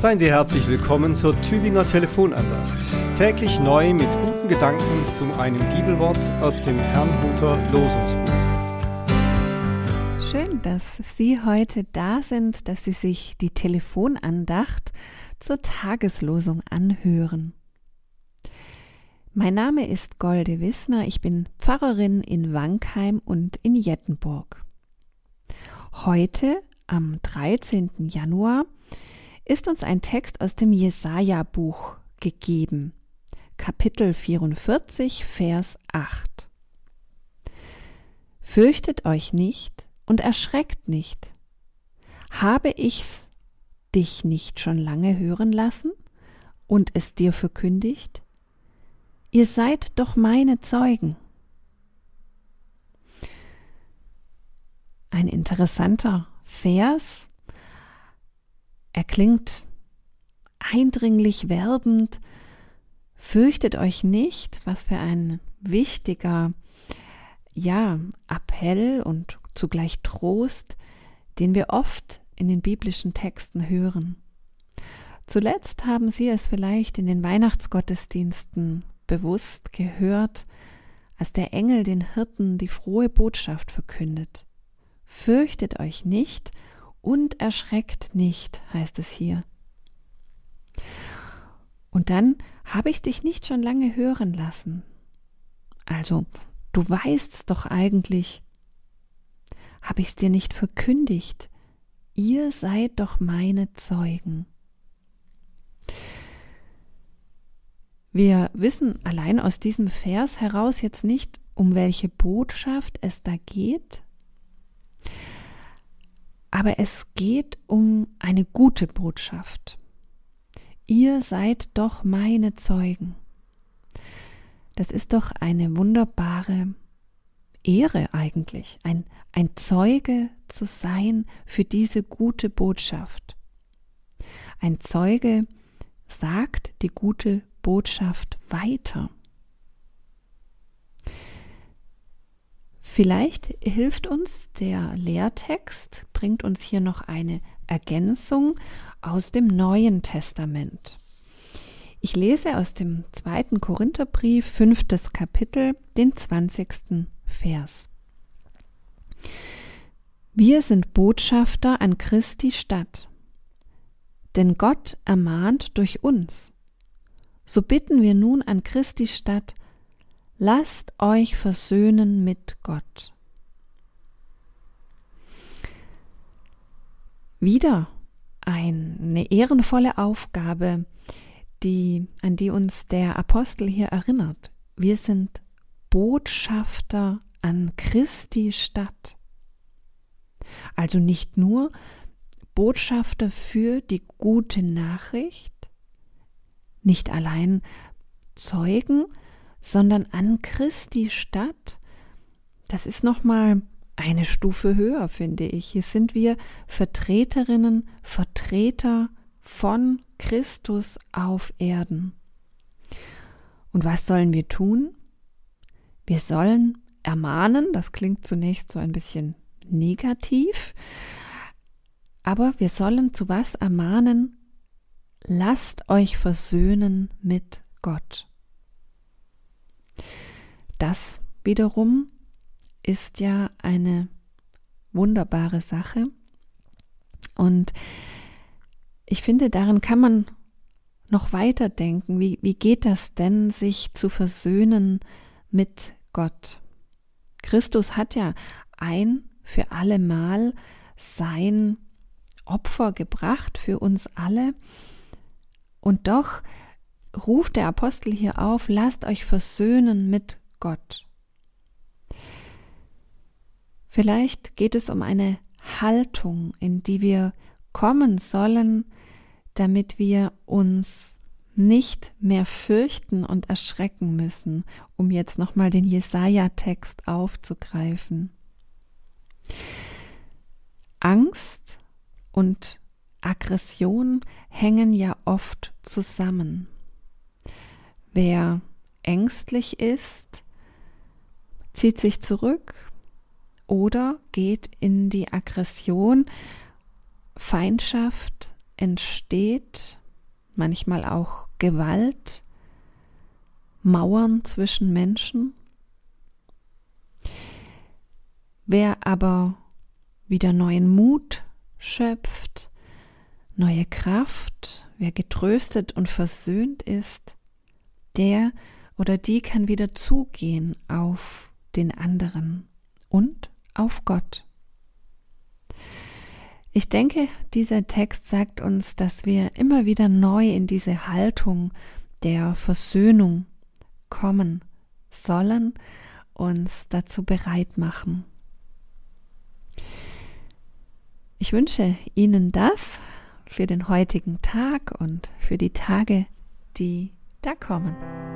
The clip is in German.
Seien Sie herzlich willkommen zur Tübinger Telefonandacht. Täglich neu mit guten Gedanken zu einem Bibelwort aus dem Herrnhuter Losungsbuch. Schön, dass Sie heute da sind, dass Sie sich die Telefonandacht zur Tageslosung anhören. Mein Name ist Golde Wissner, ich bin Pfarrerin in Wankheim und in Jettenburg. Heute, am 13. Januar, ist uns ein Text aus dem Jesaja-Buch gegeben, Kapitel 44, Vers 8. Fürchtet euch nicht und erschreckt nicht. Habe ich's dich nicht schon lange hören lassen und es dir verkündigt? Ihr seid doch meine Zeugen. Ein interessanter Vers, er klingt eindringlich werbend. Fürchtet euch nicht, was für ein wichtiger, ja, Appell und zugleich Trost, den wir oft in den biblischen Texten hören. Zuletzt haben Sie es vielleicht in den Weihnachtsgottesdiensten bewusst gehört, als der Engel den Hirten die frohe Botschaft verkündet. Fürchtet euch nicht, und erschreckt nicht, heißt es hier. Und dann habe ich dich nicht schon lange hören lassen. Also, du weißt's doch eigentlich. Habe ich's dir nicht verkündigt? Ihr seid doch meine Zeugen. Wir wissen allein aus diesem Vers heraus jetzt nicht, um welche Botschaft es da geht, aber es geht um eine gute Botschaft. Ihr seid doch meine Zeugen. Das ist doch eine wunderbare Ehre eigentlich, ein, ein Zeuge zu sein für diese gute Botschaft. Ein Zeuge sagt die gute Botschaft weiter. Vielleicht hilft uns der Lehrtext, bringt uns hier noch eine Ergänzung aus dem Neuen Testament. Ich lese aus dem zweiten Korintherbrief, fünftes Kapitel, den zwanzigsten Vers. Wir sind Botschafter an Christi Stadt, denn Gott ermahnt durch uns. So bitten wir nun an Christi Stadt, Lasst euch versöhnen mit Gott. Wieder eine ehrenvolle Aufgabe, die, an die uns der Apostel hier erinnert. Wir sind Botschafter an Christi Stadt. Also nicht nur Botschafter für die gute Nachricht, nicht allein Zeugen, sondern an Christi Stadt. Das ist nochmal eine Stufe höher, finde ich. Hier sind wir Vertreterinnen, Vertreter von Christus auf Erden. Und was sollen wir tun? Wir sollen ermahnen, das klingt zunächst so ein bisschen negativ, aber wir sollen zu was ermahnen? Lasst euch versöhnen mit Gott. Das wiederum ist ja eine wunderbare Sache. Und ich finde, darin kann man noch weiter denken. Wie, wie geht das denn, sich zu versöhnen mit Gott? Christus hat ja ein für alle Mal sein Opfer gebracht für uns alle. Und doch ruft der Apostel hier auf, lasst euch versöhnen mit Gott. Vielleicht geht es um eine Haltung, in die wir kommen sollen, damit wir uns nicht mehr fürchten und erschrecken müssen, um jetzt nochmal den Jesaja-Text aufzugreifen. Angst und Aggression hängen ja oft zusammen. Wer ängstlich ist, zieht sich zurück oder geht in die Aggression. Feindschaft entsteht manchmal auch Gewalt, Mauern zwischen Menschen. Wer aber wieder neuen Mut schöpft, neue Kraft, wer getröstet und versöhnt ist, der oder die kann wieder zugehen auf den anderen und auf Gott. Ich denke, dieser Text sagt uns, dass wir immer wieder neu in diese Haltung der Versöhnung kommen sollen, uns dazu bereit machen. Ich wünsche Ihnen das für den heutigen Tag und für die Tage, die da kommen.